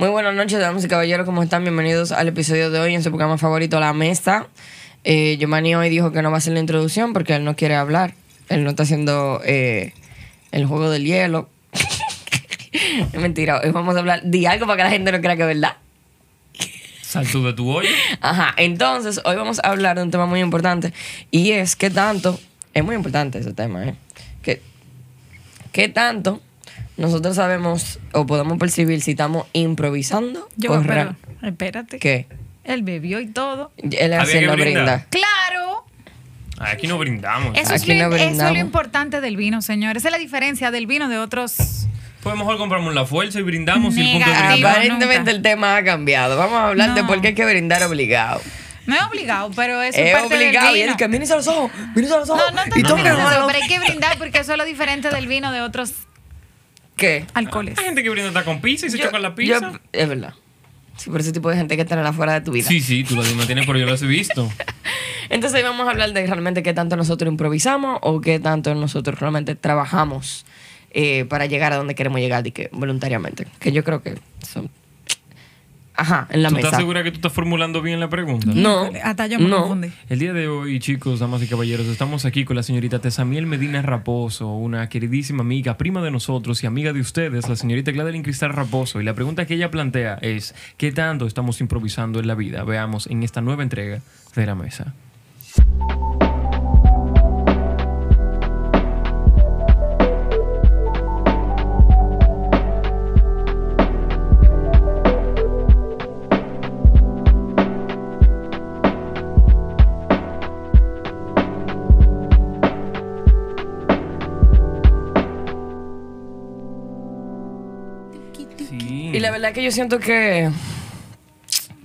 Muy buenas noches, damas y caballeros, ¿cómo están? Bienvenidos al episodio de hoy en su programa favorito, La Mesa. Eh, Giovanni hoy dijo que no va a hacer la introducción porque él no quiere hablar. Él no está haciendo eh, el juego del hielo. es mentira, hoy vamos a hablar de algo para que la gente no crea que es verdad. Salto de tu hoy. Ajá, entonces hoy vamos a hablar de un tema muy importante y es que tanto, es muy importante ese tema, ¿eh? Que, ¿Qué tanto nosotros sabemos o podemos percibir si estamos improvisando Yo, o pero, espérate. ¿Qué? Él bebió y todo. Él brindar. brinda. ¡Claro! Aquí no brindamos. Eso, es Aquí lo, no eso es lo brindamos. importante del vino, señores. Esa es la diferencia del vino de otros. Pues mejor compramos la fuerza y brindamos y el punto de Negativo. Aparentemente el tema ha cambiado. Vamos a hablar de No. por qué hay que brindar obligado. No es obligado, pero es, Es parte obligado. del Y vino. el que mírese a los ojos, mírese a los ojos. No, no y mano. pero hay que brindar porque eso es lo diferente del vino de otros ¿Qué? alcoholes. Hay gente que brinda con pizza y se Yo- choca la pizza. yo- es verdad. Sí, por ese tipo de gente hay que tenerla fuera de tu vida. Sí, sí, tú la tienes, pero yo las he visto. Entonces hoy vamos a hablar de realmente qué tanto nosotros improvisamos o qué tanto nosotros realmente trabajamos eh, para llegar a donde queremos llegar y que voluntariamente. Que yo creo que son... Ajá, en la ¿Tú mesa. estás segura que tú estás formulando bien la pregunta? No. Hasta yo me no. confundí. El día de hoy, chicos, damas y caballeros, estamos aquí con la señorita Tesamiel Medina Raposo, una queridísima amiga, prima de nosotros y amiga de ustedes, la señorita Gladeline Cristal Raposo. Y la pregunta que ella plantea es, ¿qué tanto estamos improvisando en la vida? Veamos en esta nueva entrega de la mesa. Y la verdad que yo siento que...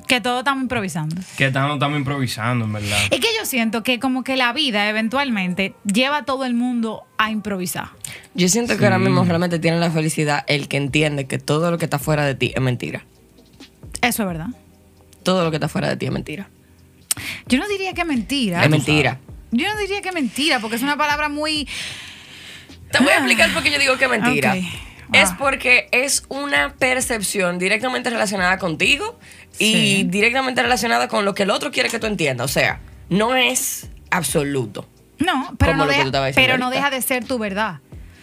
Que todos estamos improvisando. ¿Qué tanto estamos improvisando, en verdad? Es que yo siento que como que la vida eventualmente lleva a todo el mundo a improvisar. Yo siento Sí. que ahora mismo realmente tiene la felicidad el que entiende que todo lo que está fuera de ti es mentira. Eso es verdad. Todo lo que está fuera de ti es mentira. Yo no diría que es mentira. Es mentira. Yo no diría que es mentira, porque es una palabra muy... Te voy a explicar por qué yo digo que es mentira. Es Ah. porque es una percepción directamente relacionada contigo y directamente relacionada con lo que el otro quiere que tú entiendas. O sea, no es absoluto. No, pero, no deja, pero no deja de ser tu verdad.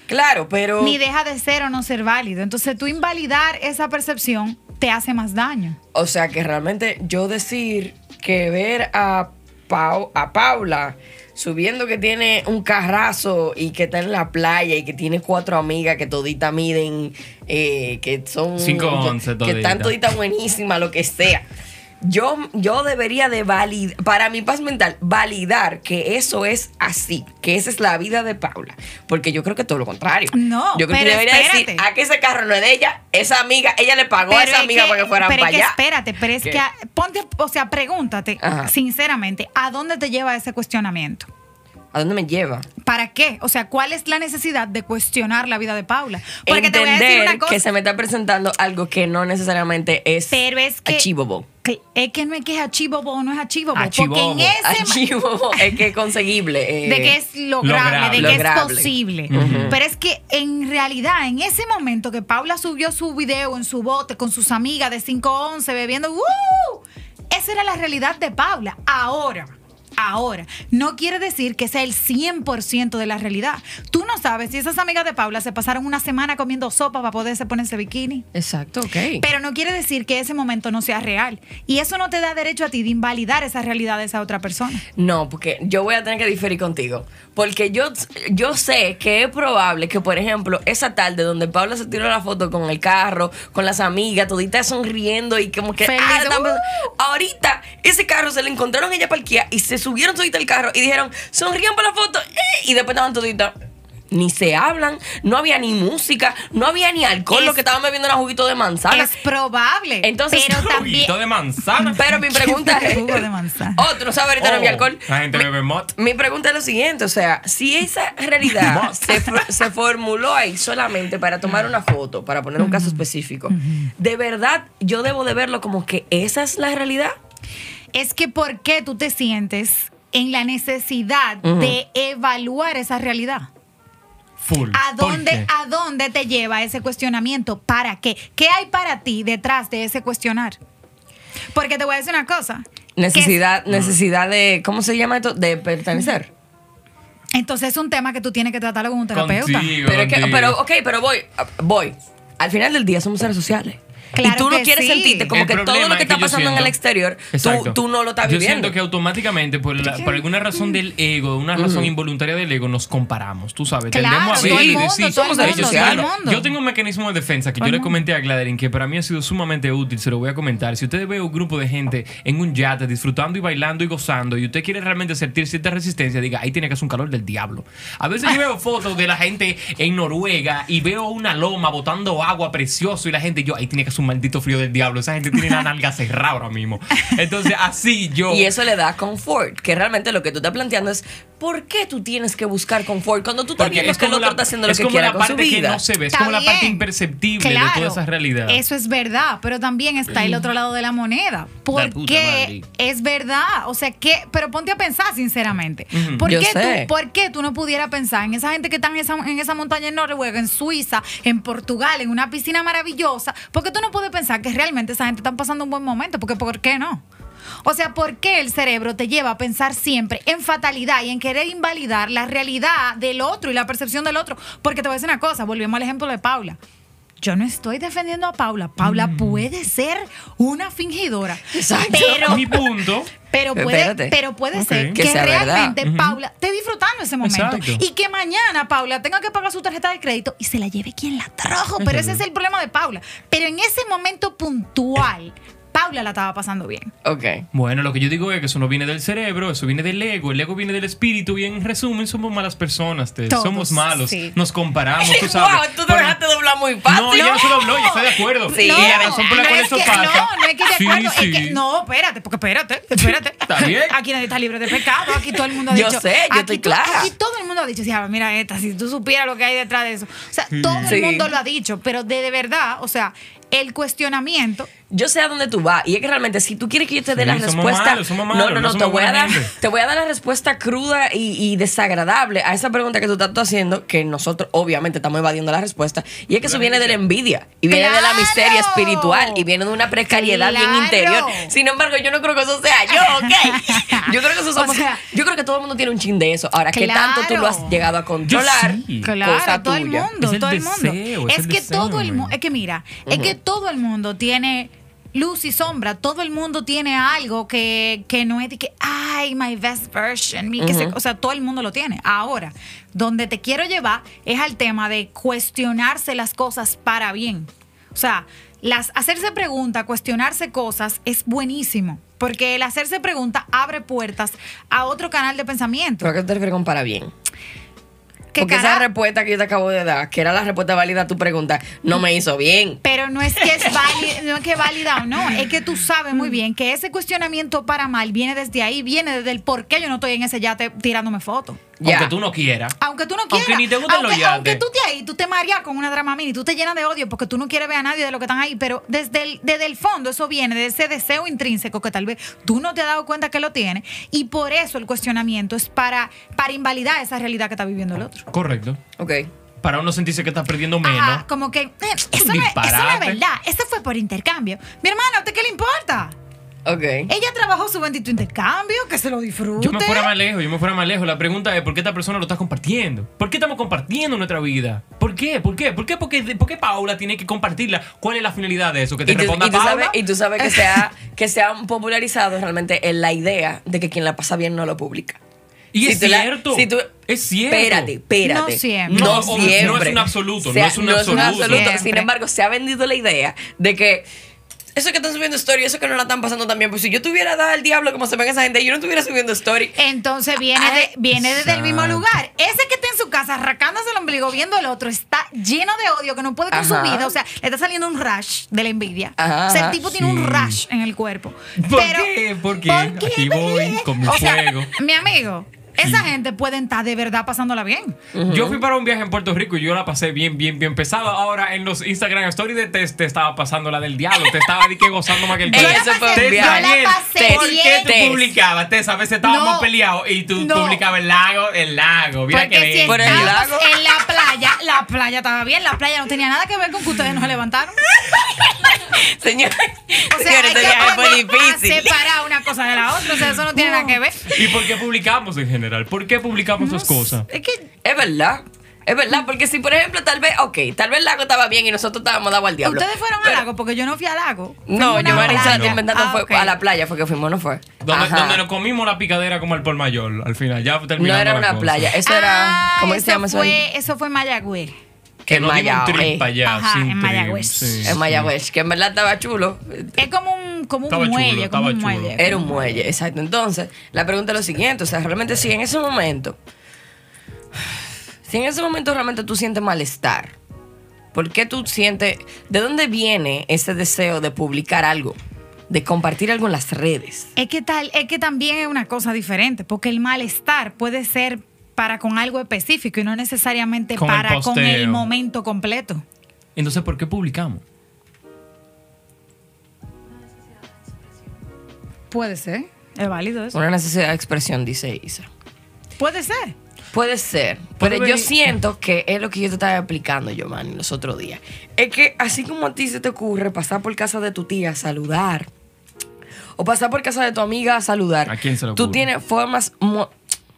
Claro, pero... Ni deja de ser o no ser válido. Entonces tú invalidar esa percepción te hace más daño. O sea, que realmente yo decir que ver a, Pau- a Paula subiendo que tiene un carrazo y que está en la playa y que tiene cuatro amigas que toditas miden, eh, que son... Cinco once Que toditas. están toditas buenísimas, lo que sea. Yo, yo debería de validar, para mi paz mental, validar que eso es así, que esa es la vida de Paula. Porque yo creo que todo lo contrario. No, Yo creo que debería decir, a que ese carro no es de ella, esa amiga, ella le pagó a esa es amiga para que fueran pero para es que allá. espérate, pero es ¿Qué? que a- ponte, o sea, pregúntate Ajá. sinceramente, ¿a dónde te lleva ese cuestionamiento? ¿A dónde me lleva? ¿Para qué? O sea, ¿cuál es la necesidad de cuestionar la vida de Paula? Porque te voy a decir Entender una cosa. que se me está presentando algo que no necesariamente es, Pero es que- achievable. que- es que no es que es achievable o no es achievable. Achievable. Porque en ese Achievable es que es conseguible. eh, de que es lograble, lograble. de que Lograble. es posible. Pero es que en realidad, en ese momento que Paula subió su video en su bote con sus amigas de 511 bebiendo, ¡uh! esa era la realidad de Paula. Ahora. Ahora, no quiere decir que sea el 100% de la realidad. Tú no sabes si esas amigas de Paula se pasaron una semana comiendo sopa para poderse ponerse bikini. Exacto, ok. Pero no quiere decir que ese momento no sea real. Y eso no te da derecho a ti de invalidar esa realidad de esa otra persona. No, porque yo voy a tener que diferir contigo. Porque yo, yo sé que es probable que, por ejemplo, esa tarde donde Paula se tiró la foto con el carro, con las amigas, toditas sonriendo y como que. Feliz, ah, ¡uh! Ahorita, ese carro se le encontraron ella parqueada y se subieron todita el carro y dijeron, sonrían para la foto. eh, y después estaban toditas. Ni se hablan, no había ni música, no había ni alcohol, Es- lo que estaban bebiendo era juguito de manzana. Es probable. Entonces, pero también. Juguito de manzana. Pero mi pregunta es. Jugo de manzana. Oh, tú no sabes ahorita no había alcohol. La gente Mi- bebe mot. mi pregunta es lo siguiente, o sea, si esa realidad se, se formuló ahí solamente para tomar una foto, para poner un caso específico, ¿de verdad yo debo de verlo como que esa es la realidad? Es que ¿por qué tú te sientes en la necesidad de evaluar esa realidad? Full. ¿A ¿Por dónde? ¿A dónde te lleva ese cuestionamiento? ¿Para qué? ¿Qué hay para ti detrás de ese cuestionar? Porque te voy a decir una cosa. Necesidad, necesidad de, ¿cómo se llama esto? De pertenecer. es- entonces es un tema que tú tienes que tratarlo con un terapeuta. Contigo, Pero, es que, pero, ok, pero voy, voy. Al final del día somos seres sociales. Claro y tú no quieres sí. sentirte como El que todo lo que es que está yo pasando en el exterior, tú, tú no lo estás Yo viviendo. siento que automáticamente, por, la- por alguna razón del ego, una razón involuntaria del ego, nos comparamos. Tú sabes, Claro, tendemos a todo ver el y mundo, decir. ellos claro. Yo tengo un mecanismo de defensa que yo le comenté a Gladerin que para mí ha sido sumamente útil. Se lo voy a comentar. Si usted ve un grupo de gente en un yate disfrutando y bailando y gozando y usted quiere realmente sentir cierta resistencia, diga, ahí tiene que hacer un calor del diablo. A veces yo veo fotos de la gente en Noruega y veo una loma botando agua precioso y la gente, yo, ahí tiene que hacer un maldito frío del diablo. Esa gente tiene la nalga cerrada ahora mismo. Entonces, así yo. Y eso le da confort, que realmente lo que tú estás planteando es ¿por qué tú tienes que buscar confort cuando tú estás Porque viendo es que el otro la, está haciendo lo es que quiere la con su parte que vida? no se ve, es Está como la parte imperceptible de toda esa realidad. Eso es verdad, pero también está el otro lado de la moneda. puta Porque es verdad. O sea, que, pero ponte a pensar sinceramente. Ujú. ¿Por, qué tú, ¿Por qué tú no pudieras pensar en esa gente que está en esa, en esa montaña en Noruega, en Suiza, en Portugal, en una piscina maravillosa? ¿Por qué tú no puedes pensar que realmente esa gente está pasando un buen momento? Porque ¿por qué no? O sea, ¿por qué el cerebro te lleva a pensar siempre en fatalidad y en querer invalidar la realidad del otro y la percepción del otro? Porque te voy a decir una cosa, volvemos al ejemplo de Paula. Yo no estoy defendiendo a Paula. Paula Mm. puede ser una fingidora. Exacto. Pero, Mi punto. pero puede, Espérate. pero puede ser Que que, sea verdad. realmente. Paula esté disfrutando ese momento. Exacto. Y que mañana Paula tenga que pagar su tarjeta de crédito y se la lleve quien la trajo. Pero ese es el problema de Paula. Pero en ese momento puntual, Paula la estaba pasando bien. Ok. Bueno, lo que yo digo es que eso no viene del cerebro, eso viene del ego, el ego viene del espíritu y en resumen somos malas personas, Tess. Todos, somos malos, sí. nos comparamos, tú sabes. wow, tú te dejaste doblar muy fácil. No, yo no se lo habló, yo estoy de acuerdo. Sí. y No, la razón por la no cual es eso que- pasa. No, no es que de Sí, acuerdo. sí. Es que, no, espérate, porque espérate, espérate. Está bien. Aquí nadie está libre de pecado. Aquí todo el mundo ha Yo dicho. sé, yo aquí estoy to- clara. Aquí todo el mundo ha dicho, sí, ah, mira esta, si tú supieras lo que hay detrás de eso. O sea, todo Sí. el mundo lo ha dicho, pero de, de verdad, o sea, el cuestionamiento. Yo sé a dónde tú vas. Y es que realmente, si tú quieres que yo te dé Sí, la somos respuesta. malos, somos malos, no, no, no no, te voy, a dar, gente. te voy a dar la respuesta cruda y, y desagradable a esa pregunta que tú estás haciendo, que nosotros obviamente estamos evadiendo la respuesta. Y es que eso viene de la envidia. Y viene de la ¡Claro! miseria espiritual. Y viene de una precariedad bien ¡Claro! interior. Sin embargo, yo no creo que eso sea yo, ¿ok? Yo creo que eso O somos. sea, yo creo que todo el mundo tiene un chin de eso. Ahora, ¿qué tanto tú lo has Claro. llegado a controlar? sí. Claro, Cosa todo el tuya. mundo, Es el todo el deseo, mundo. es Es, el que deseo, todo el mundo, es que mira, es que todo el mundo tiene luz y sombra, todo el mundo tiene algo que, que no es de que, ay, my best version, mi que se- o sea, todo el mundo lo tiene. Ahora, donde te quiero llevar es al tema de cuestionarse las cosas para bien. O sea, las, hacerse preguntas, cuestionarse cosas es buenísimo. Porque el hacerse preguntas abre puertas a otro canal de pensamiento. ¿Pero a qué te refieres con para bien? Que Porque esa respuesta que yo te acabo de dar, que era la respuesta válida a tu pregunta, no me hizo bien. Pero no es que es válida, no es que válida o no, es que tú sabes muy bien que ese cuestionamiento para mal viene desde ahí, viene desde el por qué yo no estoy en ese yate tirándome fotos. Aunque tú no quieras. Aunque tú no quieras. Aunque ni te gusten los aunque, yates. aunque tú te ahí, tú te mareas con una drama mini, tú te llenas de odio porque tú no quieres ver a nadie de lo que están ahí, pero desde el, desde el fondo eso viene de ese deseo intrínseco que tal vez tú no te has dado cuenta que lo tienes y por eso el cuestionamiento es para, para invalidar esa realidad que está viviendo el otro. Correcto. Ok. Para uno sentirse que está perdiendo menos. Ajá, como que eh, eso, no, es- eso no es verdad, eso fue por intercambio. Mi hermana, ¿a usted qué le importa? Ok. Ella trabajó su bendito intercambio, que se lo disfrute. Yo me fuera más lejos, yo me fuera más lejos. La pregunta es, ¿por qué esta persona lo está compartiendo? ¿Por qué estamos compartiendo nuestra vida? ¿Por qué? ¿Por qué? ¿Por qué? Porque, ¿Por qué Paula tiene que compartirla? ¿Cuál es la finalidad de eso? ¿Que te Y tú, responda y tú Paula? sabes, y tú sabes que, se ha, que se ha popularizado realmente en la idea de que quien la pasa bien no lo publica. Y Si es tú la- cierto. si tú- es cierto. Espérate, espérate. No siempre. No, No, obvio, no siempre. es un absoluto, O sea, no es un absoluto. Siempre. Sin embargo, se ha vendido la idea de que eso que están subiendo story, eso que no la están pasando también. Pues si yo tuviera dado al diablo como se ven esa gente, yo no estuviera subiendo story. Entonces viene, de, viene desde el mismo lugar. Ese que está en su casa arrancándose el ombligo viendo el otro está lleno de odio que no puede con su vida. O sea, le está saliendo un rush de la envidia. Ajá, o sea, el tipo tiene un rush en el cuerpo. ¿Por Pero- qué? ¿Por qué? ¿Por qué? Aquí voy con mi O sea, fuego. mi amigo, esa gente puede estar de verdad pasándola bien. Yo fui para un viaje en Puerto Rico y yo la pasé bien, bien, bien pesado. Ahora en los Instagram Stories de Test te estaba pasando la del diablo. Te estaba di que gozando más que el diablo. La Daniel, ¿Por qué tú publicabas? Tess, a veces estábamos No. peleados y tú No. publicabas el lago, el lago. Mira Porque que si bien. Por el lago. en la playa, la playa estaba bien, la playa no tenía nada que ver con que ustedes no se levantaron. Señor, O sea, señor, hay este que viaje fue a difícil. separar una cosa de la otra, o sea, eso no tiene nada que ver. ¿Y por qué publicamos en general? ¿Por qué publicamos esas cosas? Es que Es verdad. Es verdad, porque si por ejemplo, tal vez, ok, tal vez el lago estaba bien y nosotros estábamos dados al diablo. ustedes fueron al Pero- lago, porque yo no fui al lago. No, yo me está inventando Ah, fue ok. a la playa, fue que fuimos, no fue. Donde, donde nos comimos la picadera como el por mayor, al final. Ya terminando No era la una cosa. playa, eso era. Ah, ¿Cómo eso se llama eso? ahí? eso fue Mayagüez. Que En un Mayagüez. trip para allá. Ajá, sin en Mayagüez. sí, En sí. Mayagüez, que en verdad estaba chulo. Es como un, como un chulo, muelle, como un chulo. muelle. Era un muelle, exacto. Entonces, la pregunta es lo siguiente: o sea, realmente, si en ese momento. Si en ese momento realmente tú sientes malestar, ¿por qué tú sientes. ¿De dónde viene ese deseo de publicar algo? De compartir algo en las redes. Es que tal, es que también es una cosa diferente, porque el malestar puede ser para con algo específico y no necesariamente Con el para con el momento completo. Entonces, ¿por qué publicamos? Puede ser, es válido eso. Una necesidad de expresión, dice Isa. Puede ser. Puede ser, Puede pero yo siento que es lo que yo te estaba explicando, Giovanni, los otros días. Es que así como a ti se te ocurre pasar por casa de tu tía a saludar, o pasar por casa de tu amiga a saludar, ¿A quién se le tú tienes formas...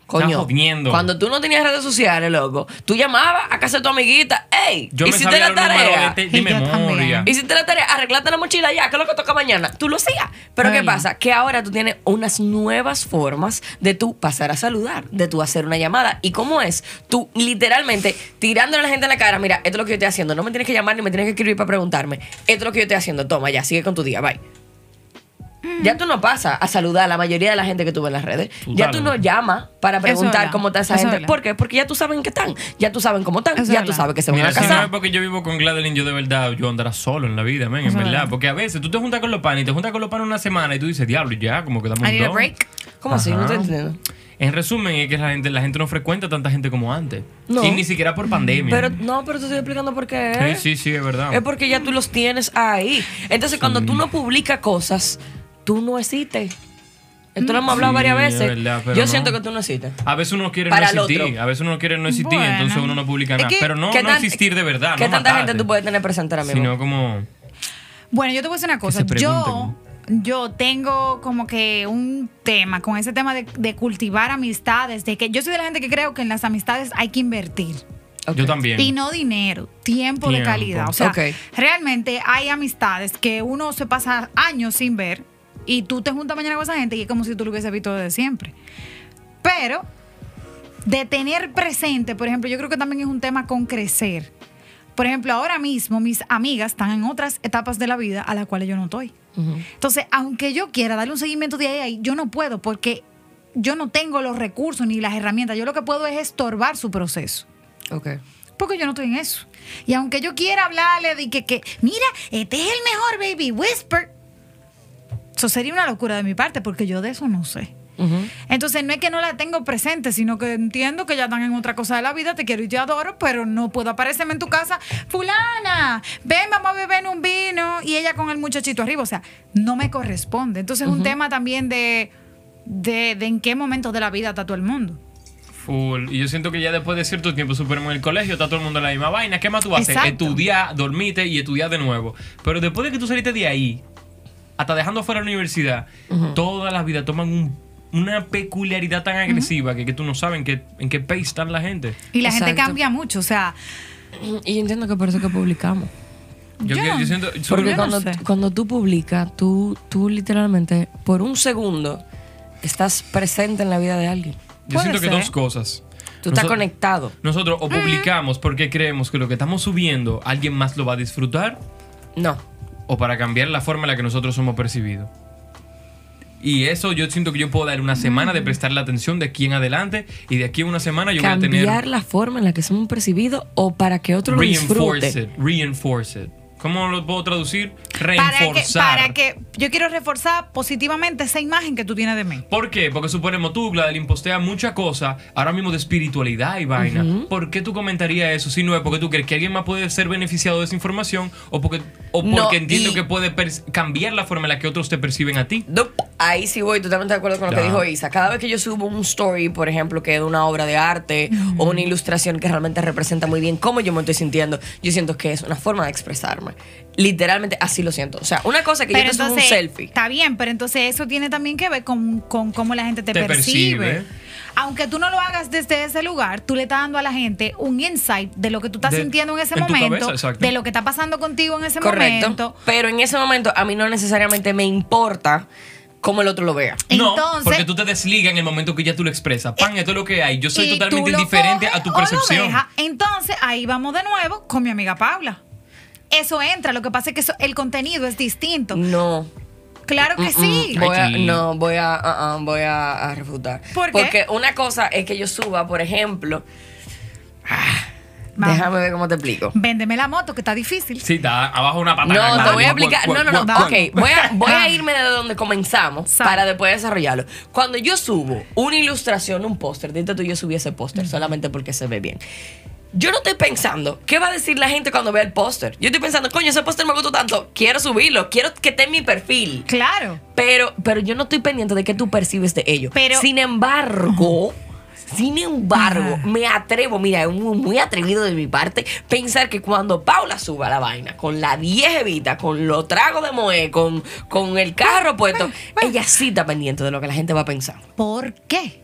Coño, jodiendo. cuando tú no tenías redes sociales, loco, tú llamabas a casa de tu amiguita, hey, Yo me hiciste sabía la tarea. de, de memoria. Hiciste la tarea, arreglate la mochila ya, que es lo que toca mañana. Tú lo hacías. Pero ¿qué Ay. pasa? Que ahora tú tienes unas nuevas formas de tú pasar a saludar, de tú hacer una llamada. ¿Y cómo es? Tú literalmente tirándole a la gente en la cara, mira, esto es lo que yo estoy haciendo. No me tienes que llamar ni me tienes que escribir para preguntarme. Esto es lo que yo estoy haciendo. Toma, ya, sigue con tu día, bye. Ya tú no pasas a saludar a la mayoría de la gente que tú ves en las redes. Ya tú no llamas para es preguntar cómo está esa Eso es gente. verdad. ¿Por qué? Porque ya tú sabes en qué están. Ya tú sabes cómo están. Eso es ya tú sabes que se van Mira, a si no casar. es porque yo vivo con Gladeline, yo de verdad, yo andará solo en la vida, men, en es verdad. Porque a veces tú te juntas con los panes y te juntas con los panes una semana y tú dices, diablo, ya, como que damos un need a don". break. ¿Cómo así? No te entiendo. En resumen, es que la gente, la gente no frecuenta tanta gente como antes. No. Y ni siquiera por pandemia. Pero no, pero te estoy explicando por qué. sí, sí, sí, es verdad. Es porque ya tú los tienes ahí. Entonces, cuando tú no publicas cosas, tú no existes. Esto lo hemos hablado Sí, varias es veces. verdad, Yo no. siento que tú no existes. A veces uno quiere Para el no existir, otro. a veces uno quiere no existir, Bueno. entonces uno no publica Es nada. que, Pero no, ¿Qué no existir de verdad, ¿Qué no tanta matarte, gente tú puedes tener presente ahora mismo? Sino como... Bueno, yo te voy a decir una cosa. Yo, yo tengo como que un tema con ese tema de, de cultivar amistades, de que yo soy de la gente que creo que en las amistades hay que invertir. Yo también. Y no dinero, tiempo, de calidad. O sea, realmente hay amistades que uno se pasa años sin ver y tú te juntas mañana con esa gente y es como si tú lo hubieses visto desde siempre. Pero de tener presente, por ejemplo, yo creo que también es un tema con crecer. Por ejemplo, ahora mismo mis amigas están en otras etapas de la vida a las cuales yo no estoy. Entonces, aunque yo quiera darle un seguimiento de ahí, a ahí, yo no puedo porque yo no tengo los recursos ni las herramientas. Yo lo que puedo es estorbar su proceso. Ok. Porque yo no estoy en eso. Y aunque yo quiera hablarle de que, que mira, este es el mejor baby whisper, eso sería una locura de mi parte porque yo de eso no sé. Entonces no es que no la tengo presente, sino que entiendo que ya están en otra cosa de la vida, te quiero y te adoro, pero no puedo aparecerme en tu casa, fulana, ven, vamos a beber un vino y ella con el muchachito arriba, o sea, no me corresponde. Entonces es un tema también de, de, de en qué momentos de la vida está todo el mundo. Full. Y yo siento que ya después de cierto tiempo, superemos en el colegio, está todo el mundo en la misma vaina. ¿Qué más tú haces? Exacto. Estudiar, dormirte y estudiar de nuevo. Pero después de que tú saliste de ahí, hasta dejando fuera la universidad, todas las vidas toman un- una peculiaridad tan agresiva que, que tú no sabes en qué, en qué pace está la gente. Y la gente Exacto. cambia mucho, o sea, Y yo entiendo que por eso que publicamos. Yo, Yo que- no- yo siento. Porque no cuando, sé. cuando tú publicas, tú, tú literalmente, por un segundo, estás presente en la vida de alguien. yo siento que puede dos ser. cosas. Tú estás Nosotros- conectado. Nosotros o publicamos porque creemos que lo que estamos subiendo alguien más lo va a disfrutar No. O para cambiar la forma en la que nosotros somos percibidos. Y eso yo siento que yo puedo dar una semana de prestarle atención de aquí en adelante y de aquí a una semana yo voy a Cambiar tener la forma en la que somos percibidos o para que otro lo reinforce disfrute. it, reinforce it. ¿Cómo lo puedo traducir? para que, Reforzar. para que yo quiero reforzar positivamente esa imagen que tú tienes de mí. ¿Por qué? Porque suponemos tú, Gladeline, postea muchas cosas, ahora mismo de espiritualidad y vaina. ¿Por qué tú comentarías eso? Si no es porque tú crees que alguien más puede ser beneficiado de esa información o porque, o porque No, entiendo y- que puede cambiar la forma en la que otros te perciben a ti. Nope. Ahí sí voy totalmente de acuerdo con lo que Ya. dijo Isa. Cada vez que yo subo un story, por ejemplo, que es de una obra de arte o una ilustración que realmente representa muy bien cómo yo me estoy sintiendo, yo siento que es una forma de expresarme. Literalmente así lo siento. O sea, una cosa que yo te subo un selfie. Está bien, pero entonces eso tiene también que ver con, con cómo la gente te, Te percibe. percibe. Aunque tú no lo hagas desde ese lugar, tú le estás dando a la gente un insight de lo que tú estás De- sintiendo en ese en momento, cabeza, exacto. de lo que está pasando contigo en ese Correcto. momento. Pero en ese momento a mí no necesariamente me importa cómo el otro lo vea. no, Entonces- porque tú te desligas en el momento que ya tú lo expresas. Pan, esto es lo que hay. Yo soy totalmente indiferente coges a tu o lo percepción. Entonces, ahí vamos de nuevo con mi amiga Paula. Eso entra, lo que pasa es que eso- el contenido es distinto. No. Claro que sí. Mm. Voy a- no, voy a, ah, ah, voy a, a refutar. ¿Por qué? Porque una cosa es que yo suba, por ejemplo. ah, déjame ver cómo te explico. Véndeme la moto, que está difícil. Sí, está abajo una patana. No, te voy a explicar. No, no, no. Vamos. Ok, voy a, voy a irme de donde comenzamos para después desarrollarlo. Cuando yo subo una ilustración, un póster, dite tú, yo subí ese póster solamente porque se ve bien. Yo no estoy pensando, ¿qué va a decir la gente cuando vea el póster? Yo estoy pensando, coño, ese póster me gustó tanto, quiero subirlo, quiero que esté en mi perfil. Claro. Pero, pero yo no estoy pendiente de qué tú percibes de ello. Pero- sin embargo, sin embargo, me atrevo, mira, es muy, muy atrevido de mi parte, pensar que cuando Paula suba la vaina, con la 10 evita, con los tragos de moe, con, con el carro puesto, ella sí está pendiente de lo que la gente va a pensar. ¿Por qué?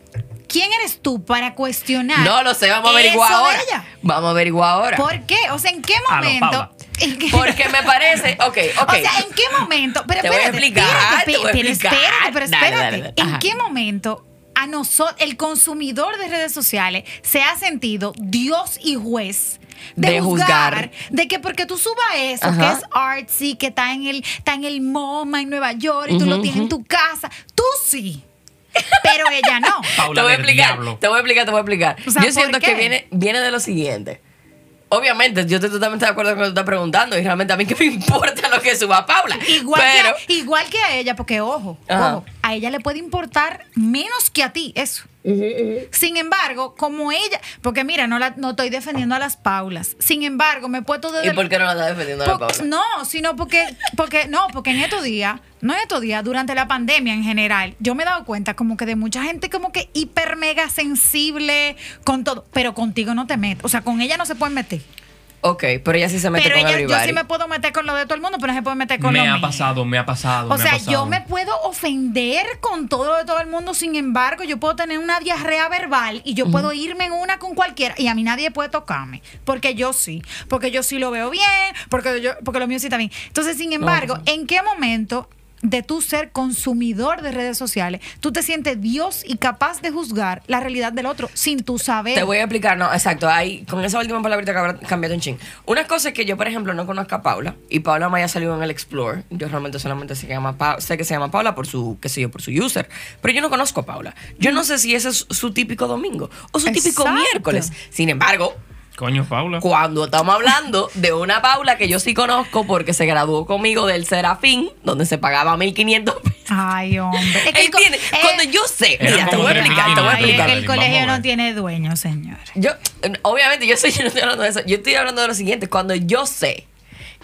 ¿Quién eres tú para cuestionar? No lo sé, vamos a averiguar ahora. ella? Vamos a averiguar ahora. ¿Por qué? O sea, ¿en qué lo momento? ¿En qué- Porque me parece, ok, ok. O sea, ¿en qué momento? Pero Te voy a espérate, explicar, espérate, te voy a explicar. espérate, pero Dale, espérate. dale, dale. ¿En Ajá. qué momento a nosotros, el consumidor de redes sociales, se ha sentido Dios y juez? De, De juzgar, juzgar. de que porque tú subas eso, Ajá. que es artsy, que está en el, está en el MoMA en Nueva York y tú lo Ujú, tienes en ujú. tu casa, tú sí. Pero ella no. Paula te voy a explicar, diablo. te voy a explicar, te voy a explicar. O sea, yo siento ¿por que viene, viene de lo siguiente. Obviamente, yo estoy totalmente de acuerdo con lo que tú estás preguntando y realmente a mí que me importa lo que suba Paula. Igual, pero, que a, igual que a ella, porque ojo, Ajá. ojo, a ella le puede importar menos que a ti eso. Sin embargo, como ella, porque mira, no, la, no estoy defendiendo a las Paulas. Sin embargo, me he puesto de... ¿y por qué no la estás defendiendo a la Por- Paula? no, sino porque, porque, no, porque en estos días, no en estos días, durante la pandemia en general, yo me he dado cuenta como que de mucha gente como que hiper mega sensible con todo, pero contigo no te metes, o sea, con ella no se pueden meter. Ok, pero ella sí se mete Pero con ella, yo sí me puedo meter con lo de todo el mundo, pero no se puede meter con Me lo ha mío. pasado, me ha pasado. O me ha sea, pasado. yo me puedo ofender con todo lo de todo el mundo, sin embargo, yo puedo tener una diarrea verbal y yo puedo irme en una con cualquiera y a mí nadie puede tocarme, porque yo sí, porque yo sí lo veo bien, porque yo porque lo mío sí está bien. Entonces, sin embargo, ¿en qué momento de tú ser consumidor de redes sociales, tú te sientes Dios y capaz de juzgar la realidad del otro sin tú saber? Te voy a explicar, no, exacto. Ahí, con esa última palabrita cambiado un ching. Una cosa es que yo, por ejemplo, no conozco a Paula y Paula me haya salido en el Explore. Yo realmente solamente sé que, llama Pa- sé que se llama Paula por su, qué sé yo, por su user. Pero yo no conozco a Paula. Yo no sé si ese es su típico domingo o su típico miércoles. Sin embargo, Coño, Paula. cuando estamos hablando de una Paula que yo sí conozco porque se graduó conmigo del Serafín, donde se pagaba 1500 pesos. Ay, hombre. Es que eh, Cuando yo sé, mira, te voy a explicar, te voy a es explicar. que el colegio no tiene dueño, señor. Yo, obviamente, yo, soy, yo no estoy hablando de eso. Yo estoy hablando de lo siguiente. Cuando yo sé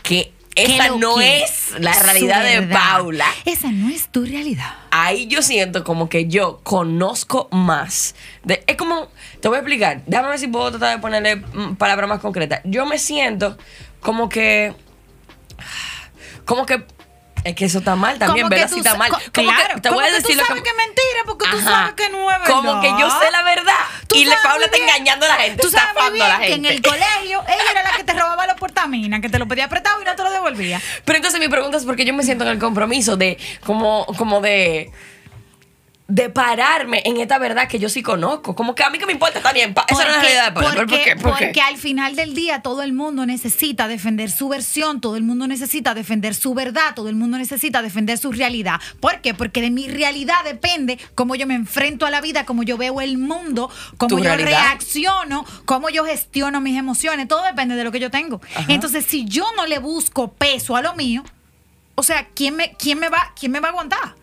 que esa no que es la realidad de. Paula, Esa no es tu realidad. ahí yo siento como que yo conozco más. De, es como, te voy a explicar. Déjame ver si puedo tratar de ponerle mm, palabras más concretas. Yo me siento como que. Como que. Es que eso está mal también, ¿verdad? tú Sí está mal. co- Como claro, que te voy a tú decir lo sabes que es mentira, porque tú sabes que no es verdad. Como que yo sé la verdad. Y la sabes Paula está engañando a la gente, Tú sabes muy bien a la que en gente. el colegio ella era la que te robaba los portaminas, que te lo pedía apretado y no te lo devolvía. Pero entonces mi pregunta es porque yo me siento en el compromiso de como, como de de pararme en esta verdad que yo sí conozco. Como que a mí que me importa también. Pa- Esa no es la realidad de. ¿Pero porque, ¿Por qué? ¿Por qué? porque al final del día todo el mundo necesita defender su versión, todo el mundo necesita defender su verdad, todo el mundo necesita defender su realidad. ¿Por qué? Porque de mi realidad depende cómo yo me enfrento a la vida, cómo yo veo el mundo, cómo yo realidad. reacciono, cómo yo gestiono mis emociones. Todo depende de lo que yo tengo. Entonces, si yo no le busco peso a lo mío, O sea, ¿quién me, quién me, va, quién me va a aguantar?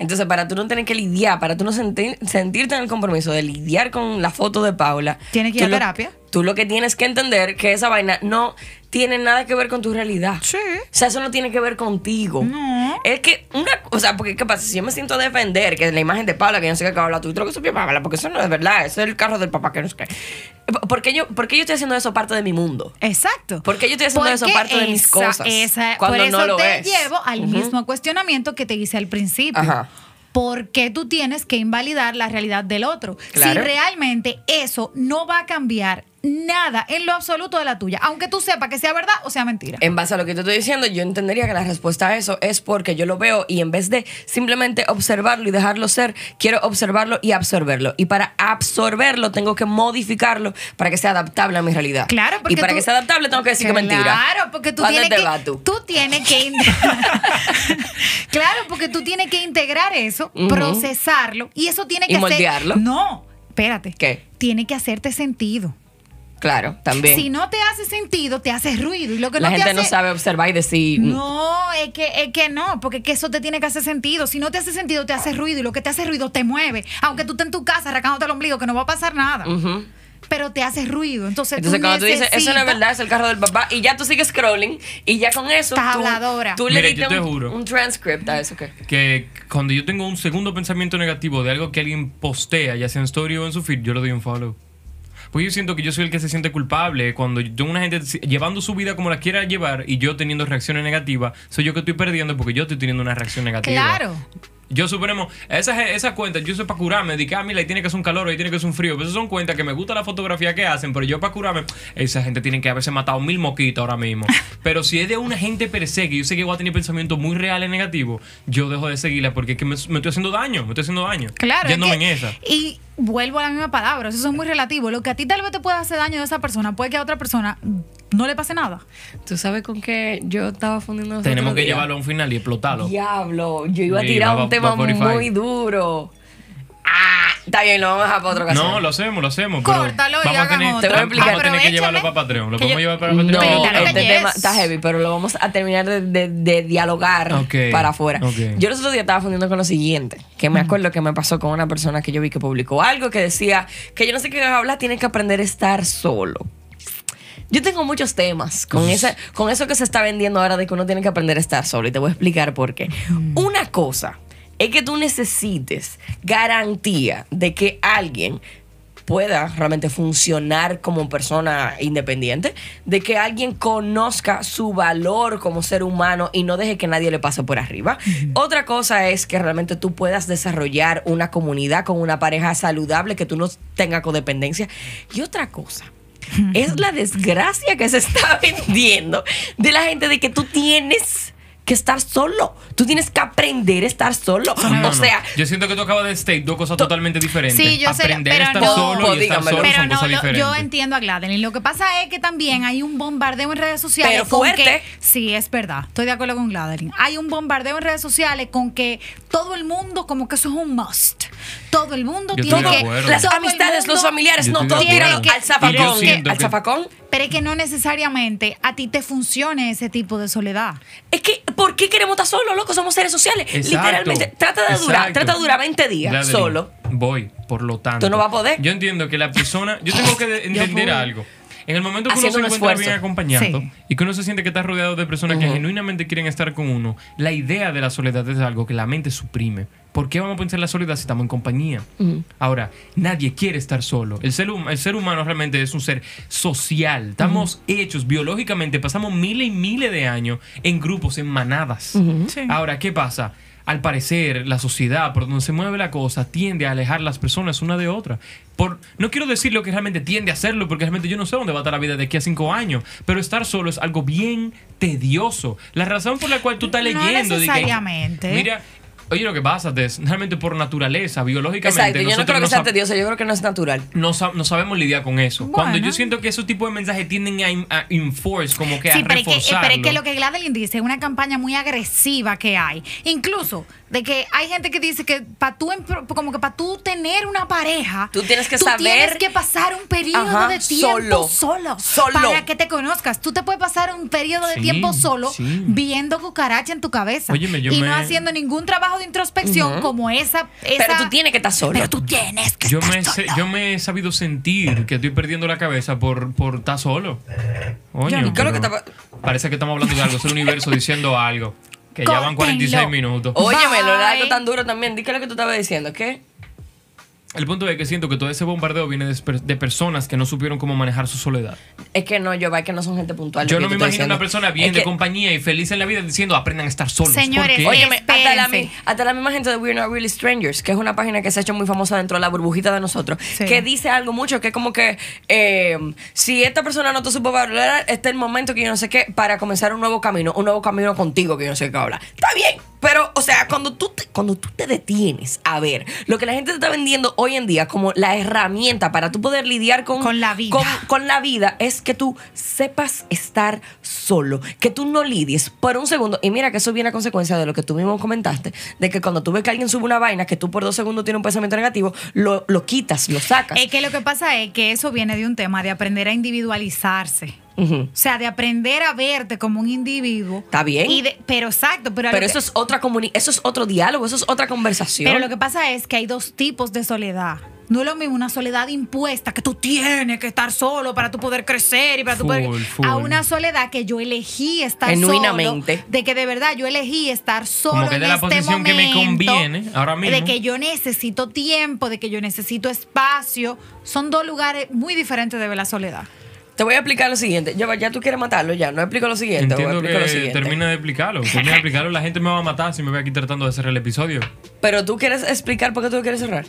Entonces, para tú no tener que lidiar, para tú no sentir- sentirte en el compromiso de lidiar con la foto de Paula. Tienes que ir a lo- terapia. Tú lo que tienes que entender que esa vaina no tiene nada que ver con tu realidad. Sí. O sea, eso no tiene que ver contigo. No. Es que una o sea, porque ¿qué pasa? Si yo me siento a defender que la imagen de Paula, que yo no sé qué habla tú, creo que eso es Paula, porque eso no es verdad, eso es el carro del papá que no sé qué. ¿Por qué yo, por qué yo estoy haciendo eso parte de mi mundo? Exacto. ¿Por qué yo estoy haciendo eso parte de mis cosas? esa- cuando por eso no lo te es. llevo al mismo cuestionamiento que te hice al principio. Ajá. ¿Por qué tú tienes que invalidar la realidad del otro? Claro. Si realmente eso no va a cambiar nada en lo absoluto de la tuya, aunque tú sepas que sea verdad o sea mentira. En base a lo que te estoy diciendo, yo entendería que la respuesta a eso es porque yo lo veo y en vez de simplemente observarlo y dejarlo ser, quiero observarlo y absorberlo. Y para absorberlo tengo que modificarlo para que sea adaptable a mi realidad. Claro, porque Y para tú- que sea adaptable tengo que decir que es mentira. Claro, porque tú ¿Dónde tienes que tú? tú tienes que Claro, porque tú tienes que integrar eso, procesarlo y eso tiene Y que moldearlo. ser No, espérate. ¿Qué? Tiene que hacerte sentido. Claro, también. Si no te hace sentido, te hace ruido y lo que la no te gente no hace- sabe observar y decir. No, es que, es que no, porque es que eso te tiene que hacer sentido. Si no te hace sentido, te hace ruido y lo que te hace ruido te mueve. Aunque tú estés en tu casa arrancándote el ombligo, que no va a pasar nada. Pero te hace ruido. Entonces, Entonces, tú cuando tú dices, eso no es verdad, es el carro del papá, y ya tú sigues scrolling, y ya con eso. Estás tú, habladora. Tú le Mira, diste yo te un, juro. un transcript a eso que. Que cuando yo tengo un segundo pensamiento negativo de algo que alguien postea, ya sea en story o en su feed, yo le doy un follow. Pues yo siento que yo soy el que se siente culpable cuando yo tengo una gente llevando su vida como la quiera llevar y yo teniendo reacciones negativas, soy yo que estoy perdiendo porque yo estoy teniendo una reacción negativa. Claro. Yo suponemos, esas esa cuentas, yo soy para curarme, de que, ah, mira, ahí tiene que ser un calor, ahí tiene que ser un frío. Pero esas son cuentas que me gusta la fotografía que hacen, pero yo para curarme, esa gente tiene que haberse matado mil moquitos ahora mismo. pero si es de una gente per se, que yo sé que voy a tener pensamientos muy reales negativos, yo dejo de seguirla porque es que me, me estoy haciendo daño, me estoy haciendo daño. Claro. en esa. Y vuelvo a la misma palabra, eso es muy relativo. Lo que a ti tal vez te pueda hacer daño de esa persona, puede que a otra persona no le pase nada. ¿Tú sabes con qué yo estaba fundiendo los Tenemos que llevarlo a un final y explotarlo. Diablo, yo iba a tirar va- un va- tema va 45. muy duro. Ah, está bien, lo vamos a dejar para otra ocasión. No, lo hacemos, lo hacemos. pero Córtalo y vamos a hagan tener, otro. Te voy a explicar. Vamos a tener que llevarlo para Patreon. Lo podemos yo- llevar para No, Patreon. Claro este que tema está heavy, pero lo vamos a terminar de, de- de dialogar Ok, para afuera. ok. Yo los otros días estaba fundiendo con lo siguiente, que me acuerdo que me pasó con una persona que yo vi que publicó algo que decía que yo no sé qué hablar, tiene que aprender a estar solo. Yo tengo muchos temas con, ese, con eso que se está vendiendo ahora de que uno tiene que aprender a estar solo y te voy a explicar por qué. Una cosa es que tú necesites garantía de que alguien pueda realmente funcionar como persona independiente, de que alguien conozca su valor como ser humano y no deje que nadie le pase por arriba. Otra cosa es que realmente tú puedas desarrollar una comunidad con una pareja saludable, que tú no tengas codependencia. Y otra cosa es la desgracia que se está vendiendo de la gente de que tú tienes que estar solo. Tú tienes que aprender a estar solo. No, o no. sea, yo siento que tú acabas de state dos cosas totalmente diferentes. Sí, yo sé, Aprender pero a estar no. solo y estar solo Pero son no, cosas lo- diferentes. yo entiendo a Gladeline. Lo que pasa es que también hay un bombardeo en redes sociales. Pero con fuerte. que- sí, es verdad. Estoy de acuerdo con Gladeline. Hay un bombardeo en redes sociales con que todo el mundo, como que eso es un must. Todo el mundo Yo tiene que. las amistades, los familiares, no, todo tíralo al zafacón. Al que- zafacón. Pero es que no necesariamente a ti te funcione ese tipo de soledad. Es que, ¿por qué queremos estar solos, loco? Somos seres sociales. Exacto, Literalmente. Trata de durar, trata de durar 20 días Gladeline, solo. Voy, por lo tanto. Tú no vas a poder. Yo entiendo que la persona. Yo tengo que de- entender algo. En el momento que uno un se encuentra esfuerzo. bien acompañado Sí. y que uno se siente que está rodeado de personas que genuinamente quieren estar con uno, la idea de la soledad es algo que la mente suprime. ¿Por qué vamos a pensar en la soledad si estamos en compañía? Ahora, nadie quiere estar solo. El ser, hum- el ser humano realmente es un ser social. Estamos hechos biológicamente, pasamos miles y miles de años en grupos, en manadas. Sí. Ahora, ¿qué pasa? Al parecer, la sociedad, por donde se mueve la cosa, tiende a alejar las personas una de otra. Por, no quiero decir lo que realmente tiende a hacerlo, porque realmente yo no sé dónde va a estar la vida de aquí a cinco años. Pero estar solo es algo bien tedioso. La razón por la cual tú estás No leyendo. necesariamente. mira, Oye, lo que pasa es realmente por naturaleza, biológicamente. Exacto, yo no creo que no sea tedioso, yo creo que no es natural. no, sa- no sabemos lidiar con eso. Bueno. Cuando yo siento que esos tipos de mensajes tienden a, enforce, como que Sí, a pero es, que, reforzarlo. pero es que lo que Gladeline dice es una campaña muy agresiva que hay. Incluso de que hay gente que dice que para tú como que para tú tener una pareja, Tú tienes que tienes saber- que pasar un periodo Ajá, de tiempo solo. solo, Solo. para que te conozcas. Tú te puedes pasar un periodo de tiempo solo sí. viendo cucaracha en tu cabeza Óyeme, yo y me- no haciendo ningún trabajo de introspección como esa, esa Pero tú tienes que estar solo. Pero tú tienes que Yo estar me, sé- solo. yo me he sabido sentir que estoy perdiendo la cabeza por, por estar solo. Coño, ¿Y qué es lo que pa- Parece que estamos hablando de algo, es el universo diciendo algo. Que ya van 46 Córtenlo. minutos. Óyeme, lo Bye. largo tan duro también. Di que lo que tú estabas diciendo, ¿qué? El punto es que siento que todo ese bombardeo viene de, per- de personas que no supieron cómo manejar su soledad. Es que no, yo va que no son gente puntual. Yo no me imagino una persona bien Es de que- compañía y feliz en la vida diciendo aprendan a estar solos. Señores, oye, Óyeme, hasta la, hasta la misma gente de We're Not Really Strangers, que es una página que se ha hecho muy famosa dentro de la burbujita de nosotros, Sí. que dice algo mucho, que es como que eh, si esta persona no te supo valorar, este es el momento que yo no sé qué, para comenzar un nuevo camino, un nuevo camino contigo que yo no sé qué habla. Está bien, pero, o sea, cuando tú, te, cuando tú te detienes a ver lo que la gente te está vendiendo hoy en día como la herramienta para tú poder lidiar con, Con la vida. con- con la vida es que tú sepas estar solo, que tú no lidies por un segundo. Y mira que eso viene a consecuencia de lo que tú mismo comentaste, de que cuando tú ves que alguien sube una vaina, que tú por dos segundos tienes un pensamiento negativo, lo, lo quitas, lo sacas. Es que lo que pasa es que eso viene de un tema de aprender a individualizarse. O sea, de aprender a verte como un individuo. Está bien. Y de- pero exacto, pero, que- eso es otra eso es otro diálogo, eso es otra conversación. pero lo que pasa es que hay dos tipos de soledad. No es lo mismo una soledad impuesta que tú tienes que estar solo para tú poder crecer y para tú poder full. a una soledad que yo elegí estar Genuinamente. solo, de que de verdad yo elegí estar solo Como que en de la este posición que me momento, conviene ahora mismo. de que yo necesito tiempo, de que yo necesito espacio, son dos lugares muy diferentes de ver la soledad. Te voy a explicar lo siguiente. Ya, ya tú quieres matarlo, ya. No explico lo siguiente. voy a Entiendo lo que siguiente. termina de explicarlo. Termina de explicarlo. La gente me va a matar si me voy aquí tratando de cerrar el episodio. Pero tú quieres explicar por qué tú lo quieres cerrar.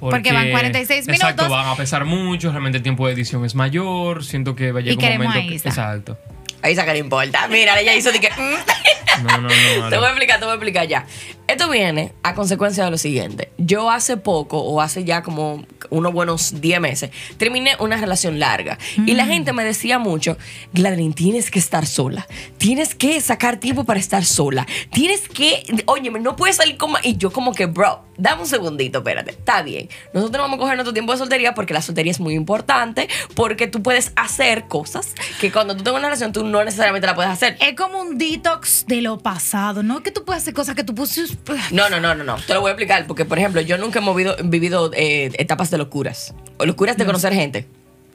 Porque van 46 Exacto, minutos. van a pesar mucho. Realmente el tiempo de edición es mayor. Siento que va a llegar un momento. a que- Isa. exacto. Ahí saca no importa. Mira, ella hizo de que. mm. No, no, no. te voy a explicar, te voy a explicar ya. Esto viene a consecuencia de lo siguiente. Yo hace poco, o hace ya como unos buenos 10 meses, terminé una relación larga. Y Mm. la gente me decía mucho, Gladrin, tienes que estar sola. Tienes que sacar tiempo para estar sola. Tienes que, oye, no puedes salir como... Y yo como que, bro, dame un segundito, espérate. Está bien. Nosotros vamos a coger nuestro tiempo de soltería porque la soltería es muy importante, porque tú puedes hacer cosas que cuando tú tengas una relación tú no necesariamente la puedes hacer. Es como un detox de lo pasado, ¿no? Que tú puedes hacer cosas que tú pusiste. No, no, no, no, no. Te lo voy a explicar porque, por ejemplo, yo nunca he movido- vivido eh, etapas de locuras. O locuras de conocer gente.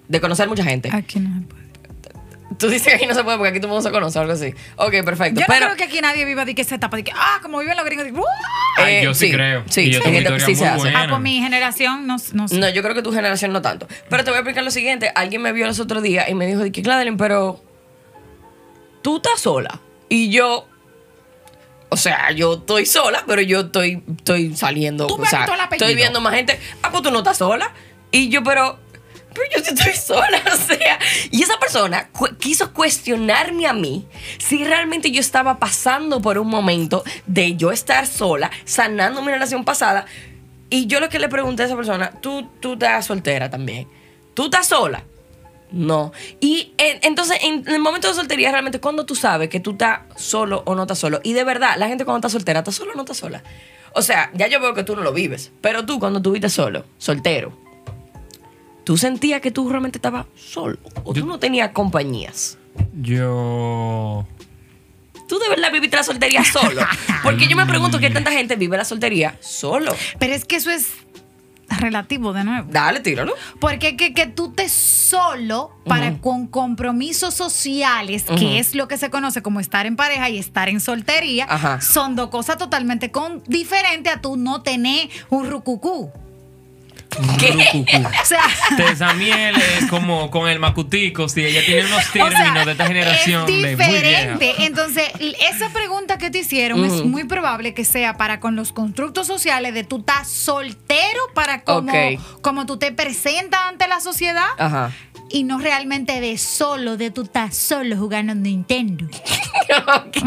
De conocer mucha gente. Aquí no se puede. Tú dices que aquí no se puede porque aquí todo el mundo se conoce o algo así. Ok, perfecto. Yo no Pero, creo que aquí nadie viva de que esa etapa de que, ah, como viven los gringos, de "Uh". Ay, eh, yo sí, creo. Sí, Y yo tengo sí muy se hace. Ah, pues mi generación no, no sé. No, yo creo que tu generación no tanto. Pero te voy a explicar lo siguiente. Alguien me vio los otros días y me dijo, de que Gladeline, pero tú estás sola. Y yo, o sea, yo estoy sola, pero yo estoy, estoy saliendo. Tú me o sea, el apellido. estoy viendo más gente. Ah, pues tú no estás sola. Y yo, pero, pero yo estoy sola. O sea, y esa persona cu- quiso cuestionarme a mí si realmente yo estaba pasando por un momento de yo estar sola, sanando mi relación pasada. Y yo lo que le pregunté a esa persona, tú, tú estás soltera también. ¿Tú estás sola? No. Y entonces, en el momento de soltería, realmente, cuando tú sabes que tú estás solo o no estás solo. Y de verdad, la gente cuando está soltera, ¿está sola o no está sola? O sea, ya yo veo que tú no lo vives. Pero tú, cuando estuviste solo, soltero, ¿tú sentías que tú realmente estabas solo? ¿O Yo- tú no tenías compañías? Yo. ¿Tú de verdad viviste la soltería solo? Porque yo me pregunto qué tanta gente vive la soltería solo. Pero es que eso es relativo de nuevo. Dale, tíralo. Porque que, que tú te solo para con compromisos sociales, que es lo que se conoce como estar en pareja y estar en soltería, Ajá. son dos cosas totalmente con, diferentes a tú no tener un rucucú. ¿Qué? Rucucú. O sea, es como con el macutico, sí, ella tiene unos o términos sea, de esta generación es de muy vieja. diferente. Entonces, esa pregunta que te hicieron es muy probable que sea para con los constructos sociales de tú estás soltero para como, como tú te presentas ante la sociedad. Ajá. Y no realmente de solo, de tú estás solo jugando Nintendo. ok,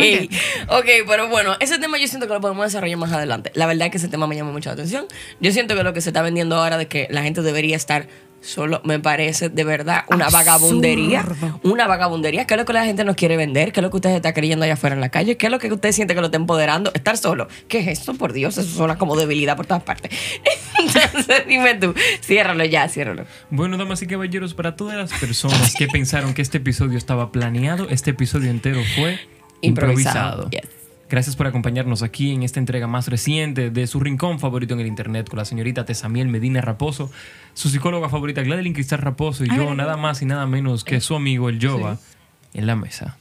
ok, pero bueno, ese tema yo siento que lo podemos desarrollar más adelante. La verdad es que ese tema me llama mucho la atención. Yo siento que lo que se está vendiendo ahora de que la gente debería estar solo, me parece de verdad una Absurdo. vagabundería. Una vagabundería. ¿Qué es lo que la gente nos quiere vender? ¿Qué es lo que usted está creyendo allá afuera en la calle? ¿Qué es lo que usted siente que lo está empoderando? Estar solo. ¿Qué es esto? Por Dios, eso suena como debilidad por todas partes. Entonces, dime tú, ciérralo ya, ciérralo. Bueno, damas y caballeros, para todas las personas que pensaron que este episodio estaba planeado, este episodio entero fue improvisado. Improvisado, yes. Gracias por acompañarnos aquí en esta entrega más reciente de su rincón favorito en el internet con la señorita Tesamiel Medina Raposo, su psicóloga favorita Gladeline Cristal Raposo y yo, nada más y nada menos que su amigo el Yoba en la mesa.